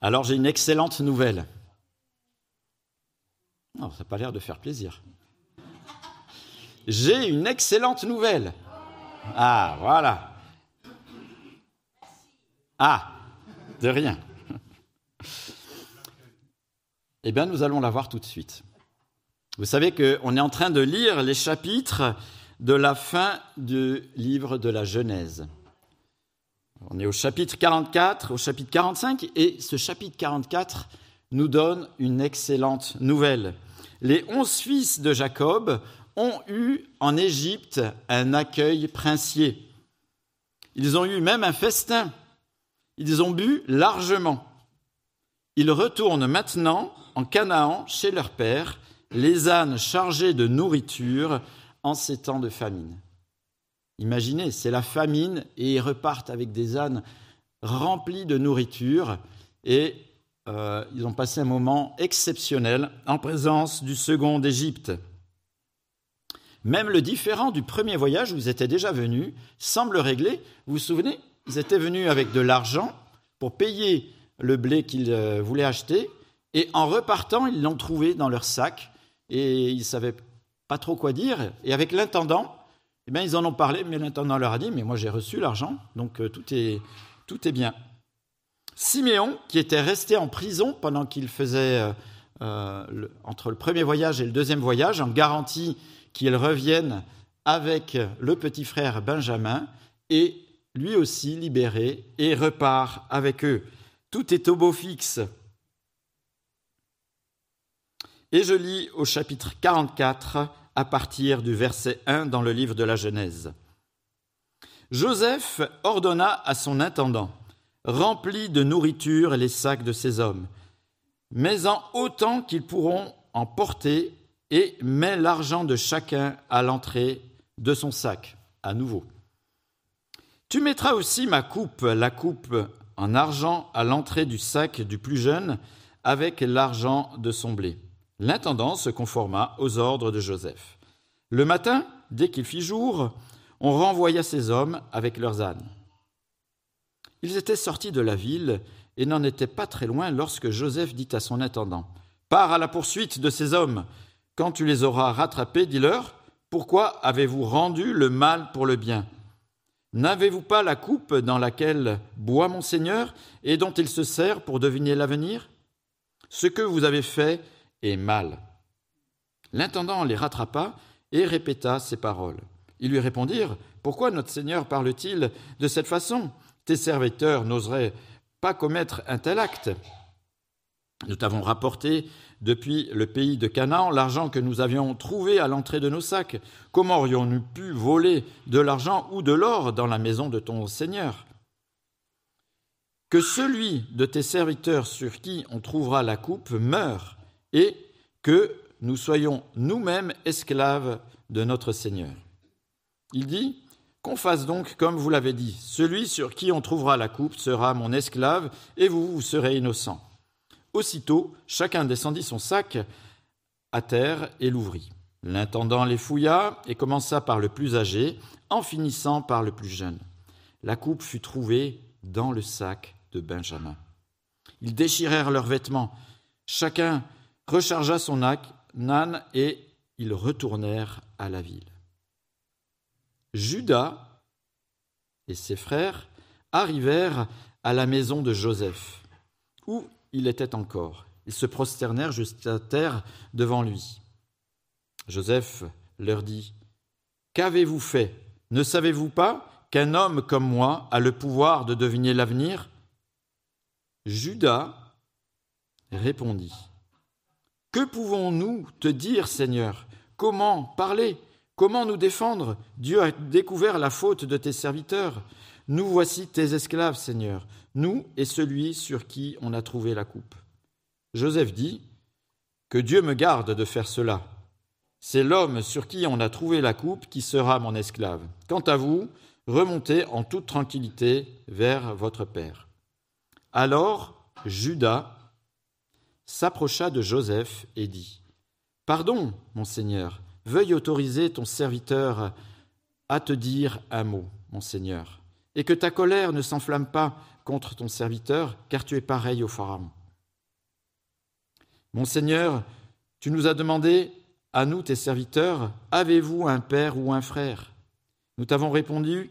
Alors j'ai une excellente nouvelle. Non, ça n'a pas l'air de faire plaisir. J'ai une excellente nouvelle. Ah, voilà. Ah, de rien. Eh bien, nous allons la voir tout de suite. Vous savez qu'on est en train de lire les chapitres de la fin du livre de la Genèse. On est au chapitre 44, au chapitre 45, et ce chapitre 44 nous donne une excellente nouvelle. Les onze fils de Jacob ont eu en Égypte un accueil princier. Ils ont eu même un festin. Ils ont bu largement. Ils retournent maintenant en Canaan chez leur père, les ânes chargés de nourriture en ces temps de famine. Imaginez, c'est la famine et ils repartent avec des ânes remplis de nourriture et euh, ils ont passé un moment exceptionnel en présence du second d'Égypte. Même le différent du premier voyage où ils étaient déjà venus semble réglé. Vous vous souvenez Ils étaient venus avec de l'argent pour payer le blé qu'ils euh, voulaient acheter et en repartant, ils l'ont trouvé dans leur sac et ils ne savaient pas trop quoi dire. Et avec l'intendant, eh ils en ont parlé, mais l'intendant leur a dit, mais moi j'ai reçu l'argent, donc euh, tout, est, tout est bien. Siméon, qui était resté en prison pendant qu'il faisait, euh, euh, entre le premier voyage et le deuxième voyage, en garantie qu'il revienne avec le petit frère Benjamin, et lui aussi libéré, et repart avec eux. Tout est au beau fixe. Et je lis au chapitre 44 à partir du verset 1 dans le livre de la Genèse. Joseph ordonna à son intendant Remplis de nourriture les sacs de ces hommes, mais en autant qu'ils pourront en porter, et mets l'argent de chacun à l'entrée de son sac, à nouveau. Tu mettras aussi ma coupe, la coupe en argent, à l'entrée du sac du plus jeune, avec l'argent de son blé. L'intendant se conforma aux ordres de Joseph. Le matin, dès qu'il fit jour, on renvoya ces hommes avec leurs ânes. Ils étaient sortis de la ville et n'en étaient pas très loin lorsque Joseph dit à son intendant Pars à la poursuite de ces hommes. Quand tu les auras rattrapés, dis-leur Pourquoi avez-vous rendu le mal pour le bien? N'avez-vous pas la coupe dans laquelle boit mon Seigneur et dont il se sert pour deviner l'avenir? Ce que vous avez fait et mal. L'intendant les rattrapa et répéta ces paroles. Ils lui répondirent Pourquoi notre Seigneur parle-t-il de cette façon? Tes serviteurs n'oseraient pas commettre un tel acte. Nous t'avons rapporté depuis le pays de Canaan l'argent que nous avions trouvé à l'entrée de nos sacs. Comment aurions-nous pu voler de l'argent ou de l'or dans la maison de ton Seigneur? Que celui de tes serviteurs sur qui on trouvera la coupe meure et que nous soyons nous-mêmes esclaves de notre Seigneur. Il dit, qu'on fasse donc comme vous l'avez dit, celui sur qui on trouvera la coupe sera mon esclave, et vous, vous serez innocent. Aussitôt, chacun descendit son sac à terre et l'ouvrit. L'intendant les fouilla et commença par le plus âgé, en finissant par le plus jeune. La coupe fut trouvée dans le sac de Benjamin. Ils déchirèrent leurs vêtements, chacun rechargea son âne et ils retournèrent à la ville. Judas et ses frères arrivèrent à la maison de Joseph, où il était encore. Ils se prosternèrent jusqu'à terre devant lui. Joseph leur dit, Qu'avez-vous fait? Ne savez-vous pas qu'un homme comme moi a le pouvoir de deviner l'avenir? Judas répondit, que pouvons-nous te dire, Seigneur? Comment parler? Comment nous défendre? Dieu a découvert la faute de tes serviteurs. Nous voici tes esclaves, Seigneur, nous et celui sur qui on a trouvé la coupe. Joseph dit, Que Dieu me garde de faire cela. C'est l'homme sur qui on a trouvé la coupe qui sera mon esclave. Quant à vous, remontez en toute tranquillité vers votre Père. Alors Judas s'approcha de Joseph et dit Pardon, mon Seigneur, veuille autoriser ton serviteur à te dire un mot, mon Seigneur, et que ta colère ne s'enflamme pas contre ton serviteur, car tu es pareil au Pharaon. Mon Seigneur, tu nous as demandé, à nous tes serviteurs, avez-vous un père ou un frère? Nous t'avons répondu,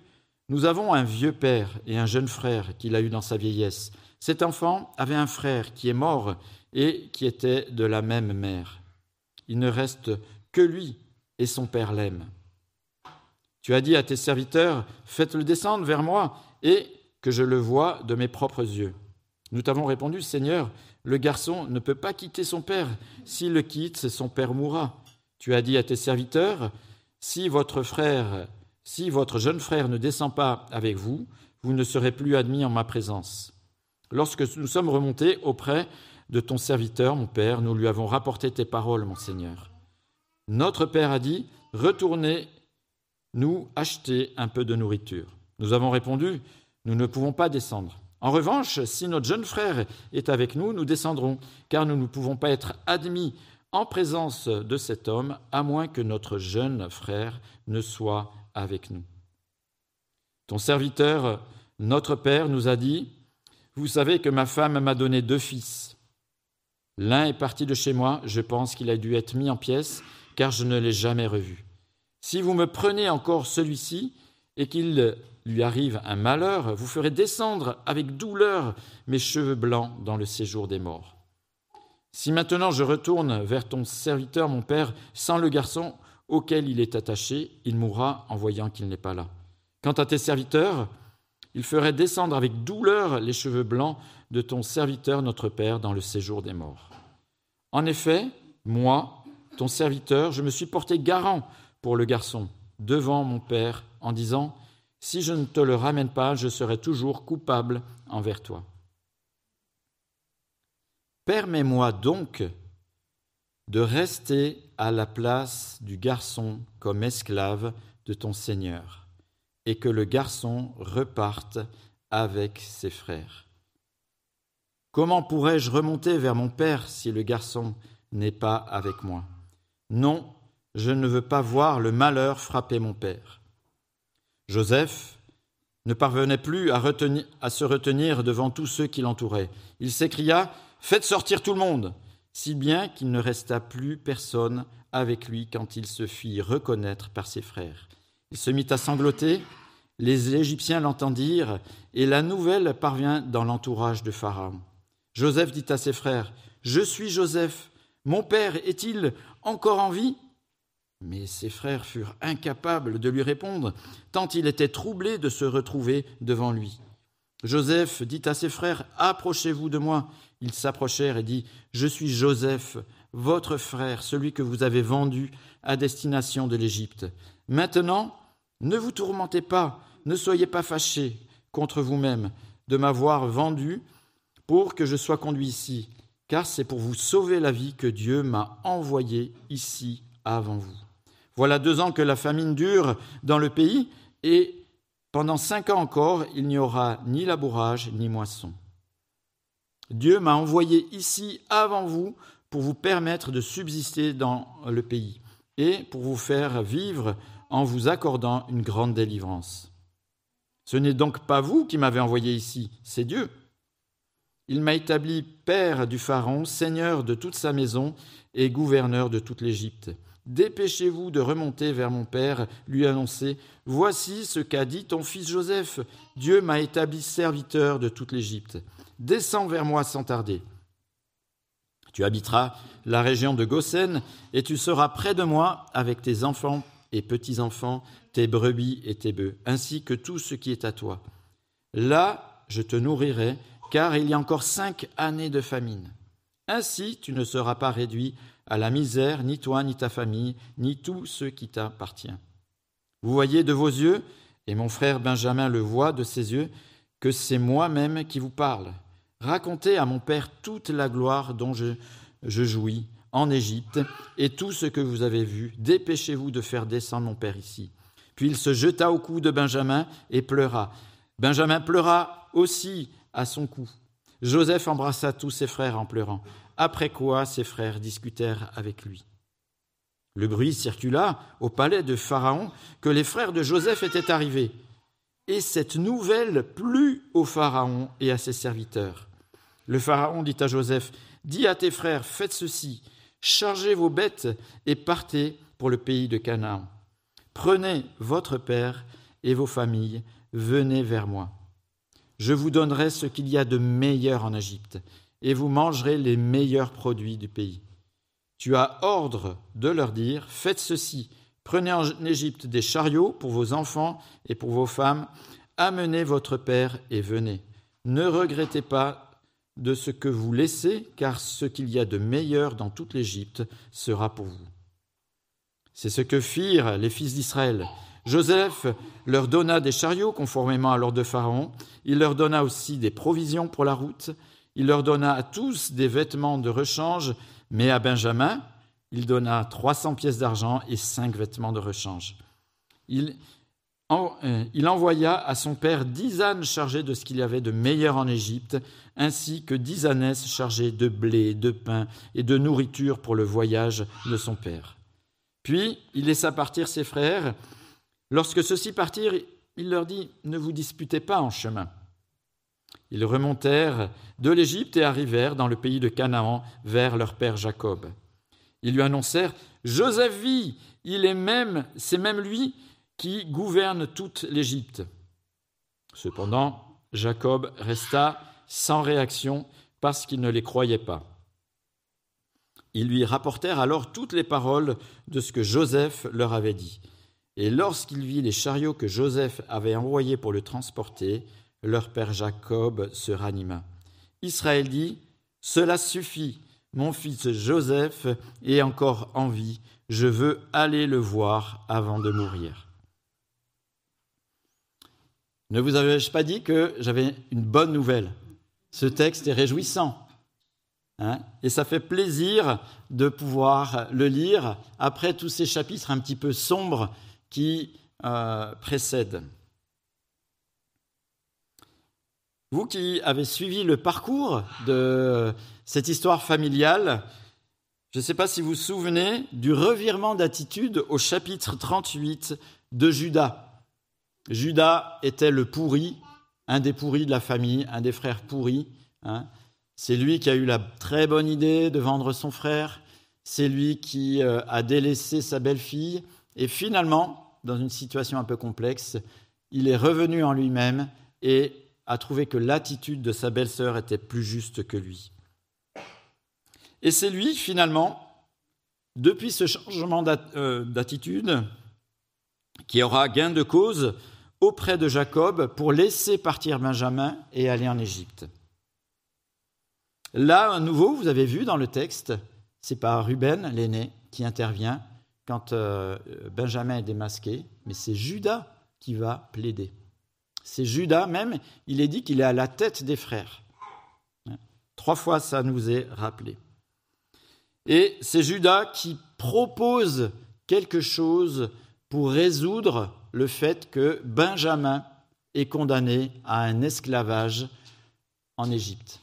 nous avons un vieux père et un jeune frère qu'il a eu dans sa vieillesse. Cet enfant avait un frère qui est mort et qui était de la même mère. Il ne reste que lui et son père l'aime. Tu as dit à tes serviteurs, faites-le descendre vers moi et que je le vois de mes propres yeux. Nous t'avons répondu, Seigneur, le garçon ne peut pas quitter son père. S'il le quitte, son père mourra. Tu as dit à tes serviteurs, si votre frère, si votre jeune frère ne descend pas avec vous, vous ne serez plus admis en ma présence. Lorsque nous sommes remontés auprès de ton serviteur, mon père, nous lui avons rapporté tes paroles, mon Seigneur. Notre père a dit, retournez nous acheter un peu de nourriture. Nous avons répondu, nous ne pouvons pas descendre. En revanche, si notre jeune frère est avec nous, nous descendrons, car nous ne pouvons pas être admis en présence de cet homme, à moins que notre jeune frère ne soit avec nous. Ton serviteur, notre Père, nous a dit, Vous savez que ma femme m'a donné deux fils. L'un est parti de chez moi, je pense qu'il a dû être mis en pièces, car je ne l'ai jamais revu. Si vous me prenez encore celui-ci, et qu'il lui arrive un malheur, vous ferez descendre avec douleur mes cheveux blancs dans le séjour des morts. Si maintenant je retourne vers ton serviteur, mon père, sans le garçon auquel il est attaché, il mourra en voyant qu'il n'est pas là. Quant à tes serviteurs, il ferait descendre avec douleur les cheveux blancs de ton serviteur, notre Père, dans le séjour des morts. En effet, moi, ton serviteur, je me suis porté garant pour le garçon devant mon Père en disant, Si je ne te le ramène pas, je serai toujours coupable envers toi. Permets-moi donc de rester à la place du garçon comme esclave de ton Seigneur, et que le garçon reparte avec ses frères. Comment pourrais-je remonter vers mon Père si le garçon n'est pas avec moi? Non, je ne veux pas voir le malheur frapper mon Père. Joseph ne parvenait plus à, se retenir devant tous ceux qui l'entouraient. Il s'écria Faites sortir tout le monde si bien qu'il ne resta plus personne avec lui quand il se fit reconnaître par ses frères. Il se mit à sangloter, les Égyptiens l'entendirent, et la nouvelle parvint dans l'entourage de Pharaon. Joseph dit à ses frères, Je suis Joseph, mon père est-il encore en vie? Mais ses frères furent incapables de lui répondre, tant il était troublé de se retrouver devant lui. Joseph dit à ses frères, Approchez-vous de moi. Ils s'approchèrent et dit, Je suis Joseph, votre frère, celui que vous avez vendu à destination de l'Égypte. Maintenant, ne vous tourmentez pas, ne soyez pas fâchés contre vous-même de m'avoir vendu pour que je sois conduit ici, car c'est pour vous sauver la vie que Dieu m'a envoyé ici avant vous. Voilà deux ans que la famine dure dans le pays, et pendant cinq ans encore, il n'y aura ni labourage ni moisson. Dieu m'a envoyé ici avant vous pour vous permettre de subsister dans le pays et pour vous faire vivre en vous accordant une grande délivrance. Ce n'est donc pas vous qui m'avez envoyé ici, c'est Dieu. Il m'a établi père du Pharaon, seigneur de toute sa maison et gouverneur de toute l'Égypte. Dépêchez-vous de remonter vers mon père, lui annoncer Voici ce qu'a dit ton fils Joseph. Dieu m'a établi serviteur de toute l'Égypte. Descends vers moi sans tarder. Tu habiteras la région de Goshen, et tu seras près de moi avec tes enfants et petits-enfants, tes brebis et tes bœufs, ainsi que tout ce qui est à toi. Là, je te nourrirai, car il y a encore cinq années de famine. Ainsi, tu ne seras pas réduit à la misère, ni toi, ni ta famille, ni tout ce qui t'appartient. Vous voyez de vos yeux, et mon frère Benjamin le voit de ses yeux, que c'est moi-même qui vous parle. Racontez à mon Père toute la gloire dont je, jouis en Égypte et tout ce que vous avez vu. Dépêchez-vous de faire descendre mon Père ici. Puis il se jeta au cou de Benjamin et pleura. Benjamin pleura aussi à son cou. Joseph embrassa tous ses frères en pleurant, après quoi ses frères discutèrent avec lui. Le bruit circula au palais de Pharaon que les frères de Joseph étaient arrivés. Et cette nouvelle plut au Pharaon et à ses serviteurs. Le Pharaon dit à Joseph, Dis à tes frères, faites ceci, chargez vos bêtes et partez pour le pays de Canaan. Prenez votre père et vos familles, venez vers moi. Je vous donnerai ce qu'il y a de meilleur en Égypte, et vous mangerez les meilleurs produits du pays. Tu as ordre de leur dire, faites ceci, prenez en Égypte des chariots pour vos enfants et pour vos femmes, amenez votre père et venez. Ne regrettez pas de ce que vous laissez, car ce qu'il y a de meilleur dans toute l'Égypte sera pour vous. C'est ce que firent les fils d'Israël. Joseph leur donna des chariots conformément à l'ordre de Pharaon, il leur donna aussi des provisions pour la route, il leur donna à tous des vêtements de rechange, mais à Benjamin, il donna 300 pièces d'argent et cinq vêtements de rechange. Il, euh, il envoya à son père dix ânes chargés de ce qu'il y avait de meilleur en Égypte, ainsi que dix ânesses chargées de blé, de pain et de nourriture pour le voyage de son père. Puis il laissa partir ses frères. Lorsque ceux-ci partirent, il leur dit Ne vous disputez pas en chemin. Ils remontèrent de l'Égypte et arrivèrent dans le pays de Canaan vers leur père Jacob. Ils lui annoncèrent Joseph vit, il est même, c'est même lui qui gouverne toute l'Égypte. Cependant, Jacob resta sans réaction parce qu'il ne les croyait pas. Ils lui rapportèrent alors toutes les paroles de ce que Joseph leur avait dit. Et lorsqu'il vit les chariots que Joseph avait envoyés pour le transporter, leur père Jacob se ranima. Israël dit, Cela suffit, mon fils Joseph est encore en vie, je veux aller le voir avant de mourir. Ne vous avais-je pas dit que j'avais une bonne nouvelle? Ce texte est réjouissant. Hein et ça fait plaisir de pouvoir le lire après tous ces chapitres un petit peu sombres qui euh, précèdent. Vous qui avez suivi le parcours de cette histoire familiale, je ne sais pas si vous vous souvenez du revirement d'attitude au chapitre 38 de Judas. Judas était le pourri, un des pourris de la famille, un des frères pourris. Hein. C'est lui qui a eu la très bonne idée de vendre son frère. C'est lui qui euh, a délaissé sa belle-fille. Et finalement, dans une situation un peu complexe, il est revenu en lui-même et a trouvé que l'attitude de sa belle-sœur était plus juste que lui. Et c'est lui, finalement, depuis ce changement euh, d'attitude, qui aura gain de cause auprès de Jacob pour laisser partir Benjamin et aller en Égypte. Là, à nouveau, vous avez vu dans le texte, c'est pas Ruben, l'aîné, qui intervient quand euh, Benjamin est démasqué, mais c'est Judas qui va plaider. C'est Judas même, il est dit qu'il est à la tête des frères. Trois fois ça nous est rappelé. Et c'est Judas qui propose quelque chose pour résoudre le fait que Benjamin est condamné à un esclavage en Égypte.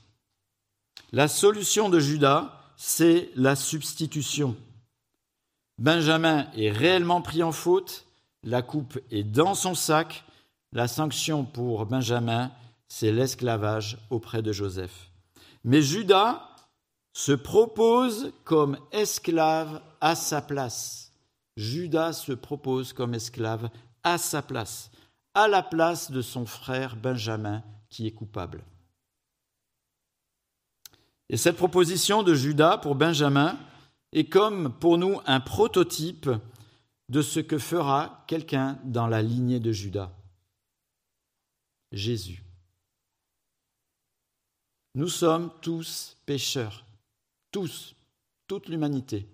La solution de Judas, c'est la substitution. Benjamin est réellement pris en faute, la coupe est dans son sac, la sanction pour Benjamin, c'est l'esclavage auprès de Joseph. Mais Judas se propose comme esclave à sa place. Judas se propose comme esclave à sa place, à la place de son frère Benjamin qui est coupable. Et cette proposition de Judas pour Benjamin est comme pour nous un prototype de ce que fera quelqu'un dans la lignée de Judas. Jésus. Nous sommes tous pécheurs, tous, toute l'humanité,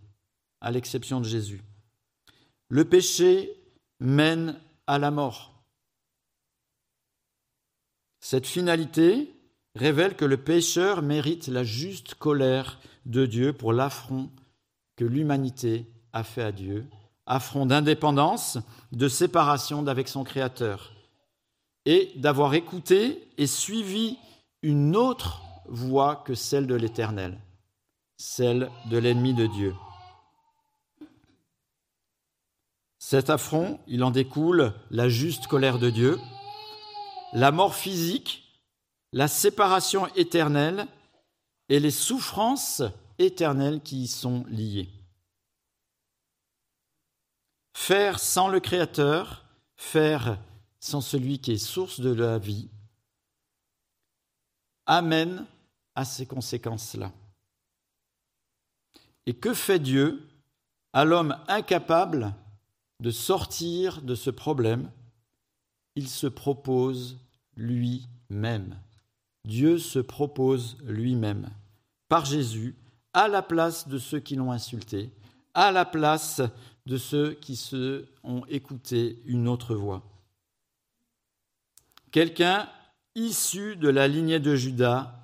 à l'exception de Jésus. Le péché mène à la mort. Cette finalité révèle que le pécheur mérite la juste colère de Dieu pour l'affront que l'humanité a fait à Dieu, affront d'indépendance, de séparation d'avec son Créateur et d'avoir écouté et suivi une autre voix que celle de l'Éternel, celle de l'ennemi de Dieu. Cet affront, il en découle la juste colère de Dieu, la mort physique, la séparation éternelle et les souffrances éternelles qui y sont liées. Faire sans le Créateur, faire sans celui qui est source de la vie, amène à ces conséquences-là. Et que fait Dieu à l'homme incapable de sortir de ce problème? Il se propose lui-même. Dieu se propose lui-même, par Jésus, à la place de ceux qui l'ont insulté, à la place de ceux qui se ont écouté une autre voix. Quelqu'un issu de la lignée de Judas,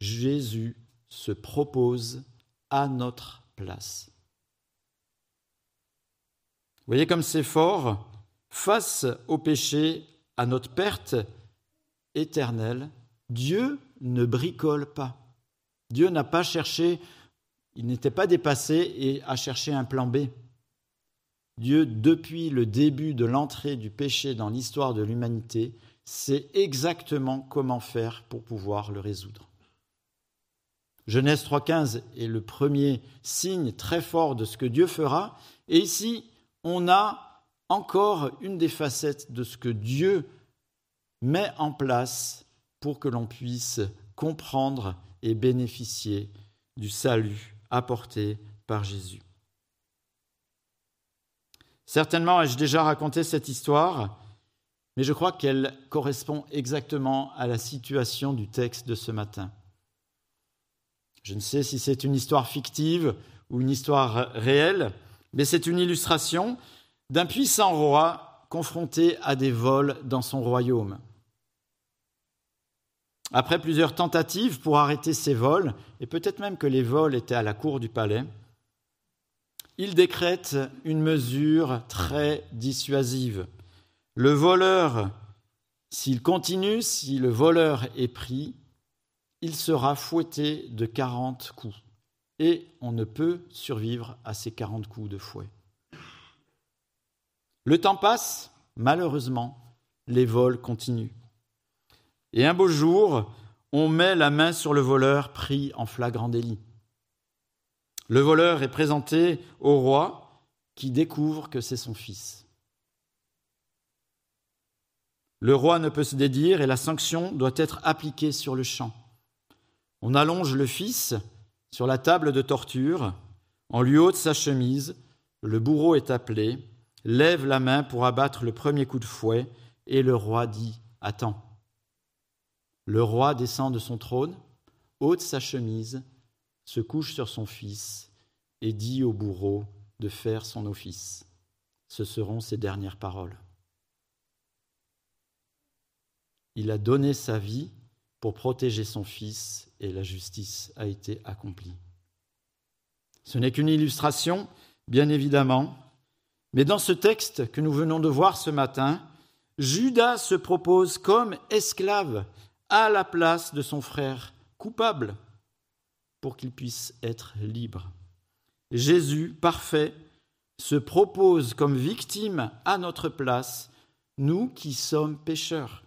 Jésus se propose à notre place. Vous voyez comme c'est fort, face au péché, à notre perte éternelle, Dieu ne bricole pas. Dieu n'a pas cherché, il n'était pas dépassé et a cherché un plan B. Dieu, depuis le début de l'entrée du péché dans l'histoire de l'humanité, sait exactement comment faire pour pouvoir le résoudre. Genèse 3.15 est le premier signe très fort de ce que Dieu fera. Et ici, on a encore une des facettes de ce que Dieu met en place pour que l'on puisse comprendre et bénéficier du salut apporté par Jésus. Certainement ai-je déjà raconté cette histoire, mais je crois qu'elle correspond exactement à la situation du texte de ce matin. Je ne sais si c'est une histoire fictive ou une histoire réelle, mais c'est une illustration d'un puissant roi confronté à des vols dans son royaume. Après plusieurs tentatives pour arrêter ces vols, et peut-être même que les vols étaient à la cour du palais, il décrète une mesure très dissuasive. Le voleur, s'il continue, si le voleur est pris, il sera fouetté de quarante coups. Et on ne peut survivre à ces quarante coups de fouet. Le temps passe, malheureusement, les vols continuent. Et un beau jour, on met la main sur le voleur pris en flagrant délit. Le voleur est présenté au roi qui découvre que c'est son fils. Le roi ne peut se dédire et la sanction doit être appliquée sur le champ. On allonge le fils sur la table de torture, on lui ôte sa chemise, le bourreau est appelé, lève la main pour abattre le premier coup de fouet, et le roi dit Attends. Le roi descend de son trône, ôte sa chemise, se couche sur son fils et dit au bourreau de faire son office. Ce seront ses dernières paroles. Il a donné sa vie pour protéger son fils et la justice a été accomplie. Ce n'est qu'une illustration, bien évidemment, mais dans ce texte que nous venons de voir ce matin, Judas se propose comme esclave à la place de son frère coupable pour qu'il puisse être libre. Jésus, parfait, se propose comme victime à notre place, nous qui sommes pécheurs,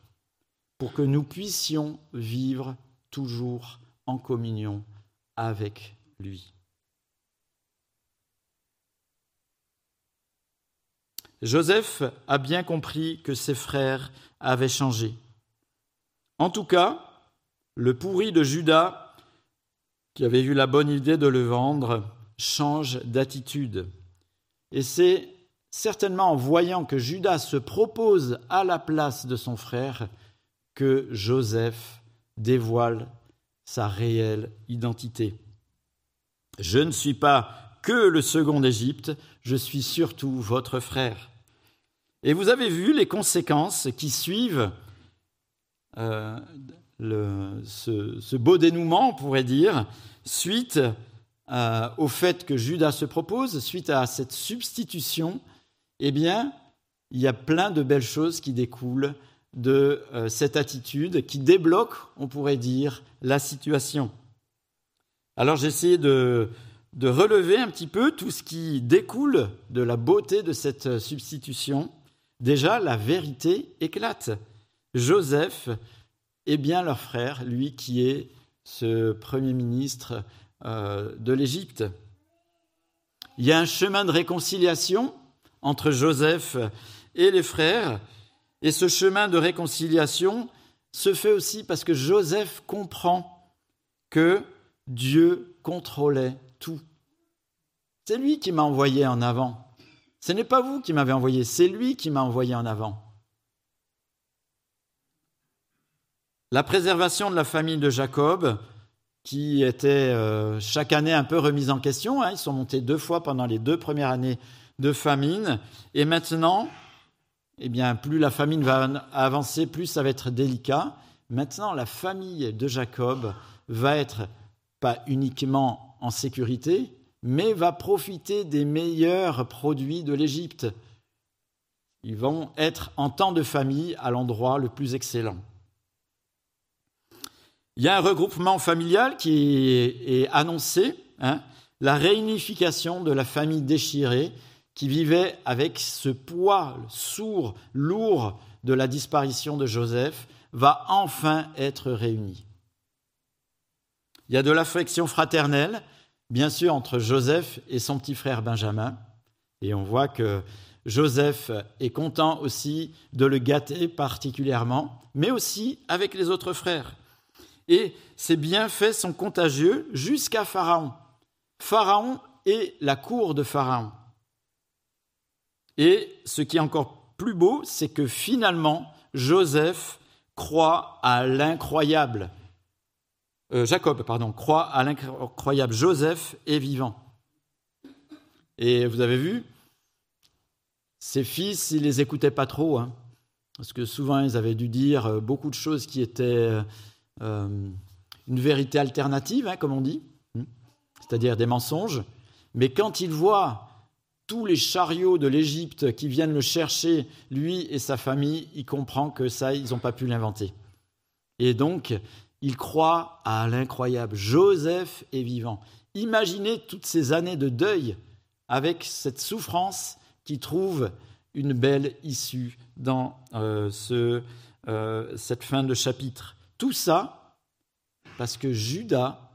pour que nous puissions vivre toujours en communion avec lui. Joseph a bien compris que ses frères avaient changé. En tout cas, le pourri de Judas qui avait eu la bonne idée de le vendre, change d'attitude. Et c'est certainement en voyant que Judas se propose à la place de son frère que Joseph dévoile sa réelle identité. Je ne suis pas que le second d'Égypte, je suis surtout votre frère. Et vous avez vu les conséquences qui suivent euh, ce, beau dénouement, on pourrait dire, suite euh, au fait que Judas se propose, suite à cette substitution, eh bien, il y a plein de belles choses qui découlent de euh, cette attitude, qui débloquent, on pourrait dire, la situation. Alors j'ai essayé de relever un petit peu tout ce qui découle de la beauté de cette substitution. Déjà, la vérité éclate. Joseph est bien leur frère, lui qui est ce premier ministre euh, de l'Égypte. Il y a un chemin de réconciliation entre Joseph et les frères, et ce chemin de réconciliation se fait aussi parce que Joseph comprend que Dieu contrôlait tout. C'est lui qui m'a envoyé en avant. Ce n'est pas vous qui m'avez envoyé, c'est lui qui m'a envoyé en avant. La préservation de la famille de Jacob, qui était euh, chaque année un peu remise en question, hein, ils sont montés deux fois pendant les deux premières années de famine, et maintenant, eh plus la famine va avancer, plus ça va être délicat. Maintenant, la famille de Jacob va être pas uniquement en sécurité, mais va profiter des meilleurs produits de l'Égypte. Ils vont être en temps de famille à l'endroit le plus excellent. Il y a un regroupement familial qui est annoncé, hein, la réunification de la famille déchirée qui vivait avec ce poids sourd, lourd de la disparition de Joseph, va enfin être réunie. Il y a de l'affection fraternelle, bien sûr, entre Joseph et son petit frère Benjamin. Et on voit que Joseph est content aussi de le gâter particulièrement, mais aussi avec les autres frères et ses bienfaits sont contagieux jusqu'à Pharaon. Pharaon est la cour de Pharaon. Et ce qui est encore plus beau, c'est que finalement, Joseph croit à l'incroyable. Euh, Jacob, pardon, croit à l'incroyable. Joseph est vivant. Et vous avez vu, ses fils, ils les écoutaient pas trop, hein, parce que souvent ils avaient dû dire euh, beaucoup de choses qui étaient euh, une vérité alternative, hein, comme on dit, hmm, c'est-à-dire des mensonges. Mais quand il voit tous les chariots de l'Égypte qui viennent le chercher, lui et sa famille, il comprend que ça, ils n'ont pas pu l'inventer. Et donc, il croit à l'incroyable. Joseph est vivant. Imaginez toutes ces années de deuil avec cette souffrance qui trouve une belle issue dans euh, euh, cette fin de chapitre. Tout ça parce que Judas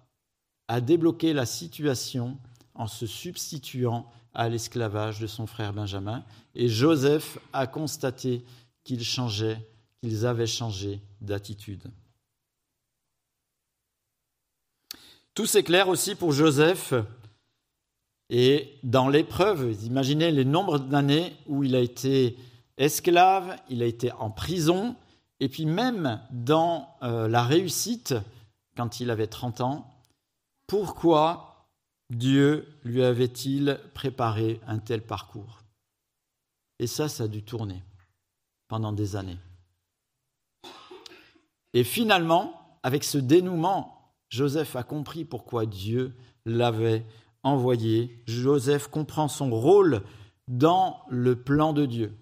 a débloqué la situation en se substituant à l'esclavage de son frère Benjamin, et Joseph a constaté qu'ils changeaient, qu'ils avaient changé d'attitude. Tout s'éclaire aussi pour Joseph, et dans l'épreuve, imaginez les nombres d'années où il a été esclave, il a été en prison, et puis même dans euh, la réussite, quand il avait 30 ans, pourquoi Dieu lui avait-il préparé un tel parcours? Et ça, ça a dû tourner pendant des années. Et finalement, avec ce dénouement, Joseph a compris pourquoi Dieu l'avait envoyé. Joseph comprend son rôle dans le plan de Dieu.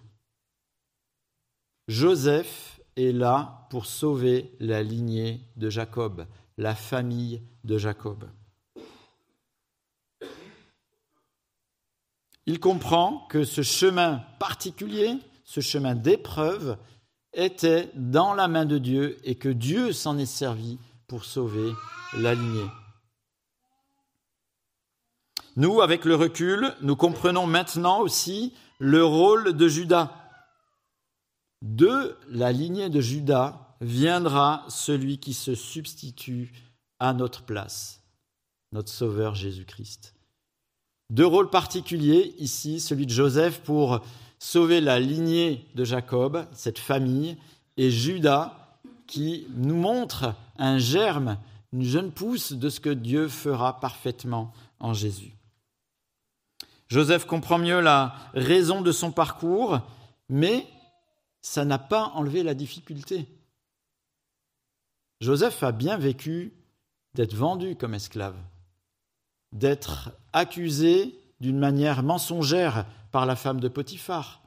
Joseph est là pour sauver la lignée de Jacob, la famille de Jacob. Il comprend que ce chemin particulier, ce chemin d'épreuve, était dans la main de Dieu et que Dieu s'en est servi pour sauver la lignée. Nous, avec le recul, nous comprenons maintenant aussi le rôle de Judas de la lignée de Judas viendra celui qui se substitue à notre place, notre Sauveur Jésus-Christ. Deux rôles particuliers ici, celui de Joseph pour sauver la lignée de Jacob, cette famille, et Judas qui nous montre un germe, une jeune pousse de ce que Dieu fera parfaitement en Jésus. Joseph comprend mieux la raison de son parcours, mais ça n'a pas enlevé la difficulté. Joseph a bien vécu d'être vendu comme esclave, d'être accusé d'une manière mensongère par la femme de Potiphar,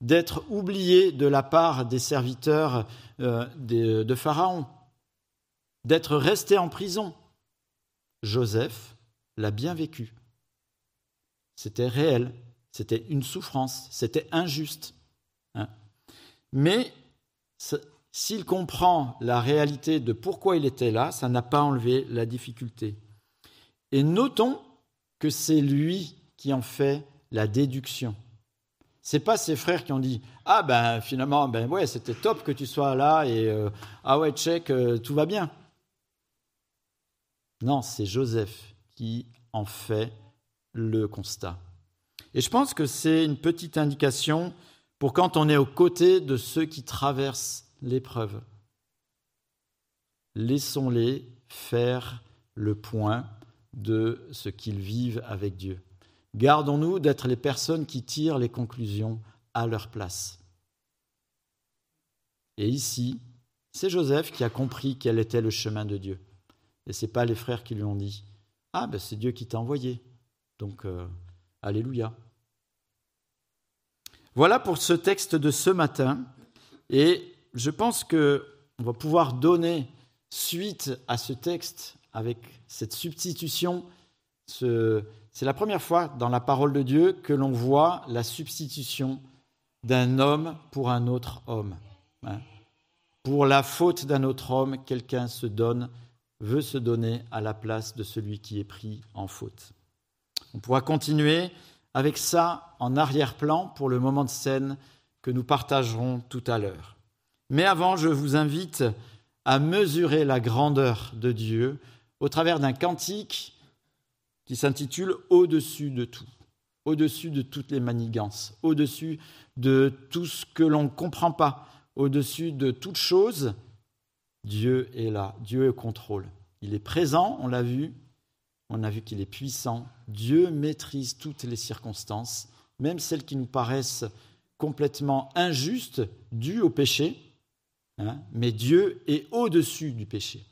d'être oublié de la part des serviteurs euh, de Pharaon, d'être resté en prison. Joseph l'a bien vécu. C'était réel, c'était une souffrance, c'était injuste. Mais s'il comprend la réalité de pourquoi il était là, ça n'a pas enlevé la difficulté. Et notons que c'est lui qui en fait la déduction. C'est pas ses frères qui ont dit ah ben finalement ben ouais c'était top que tu sois là et euh, ah ouais check euh, tout va bien. Non, c'est Joseph qui en fait le constat. Et je pense que c'est une petite indication pour quand on est aux côtés de ceux qui traversent l'épreuve. Laissons-les faire le point de ce qu'ils vivent avec Dieu. Gardons-nous d'être les personnes qui tirent les conclusions à leur place. Et ici, c'est Joseph qui a compris quel était le chemin de Dieu. Et ce n'est pas les frères qui lui ont dit Ah, ben c'est Dieu qui t'a envoyé. Donc, euh, Alléluia. Voilà pour ce texte de ce matin. Et je pense qu'on va pouvoir donner suite à ce texte avec cette substitution. C'est la première fois dans la parole de Dieu que l'on voit la substitution d'un homme pour un autre homme. Hein. Pour la faute d'un autre homme, quelqu'un se donne, veut se donner à la place de celui qui est pris en faute. On pourra continuer avec ça en arrière-plan pour le moment de scène que nous partagerons tout à l'heure. Mais avant, je vous invite à mesurer la grandeur de Dieu au travers d'un cantique qui s'intitule Au-dessus de tout, au-dessus de toutes les manigances, au-dessus de tout ce que l'on ne comprend pas, au-dessus de toute chose, Dieu est là, Dieu est au contrôle. Il est présent, on l'a vu, on a vu qu'il est puissant. Dieu maîtrise toutes les circonstances, même celles qui nous paraissent complètement injustes, dues au péché, hein, mais Dieu est au-dessus du péché.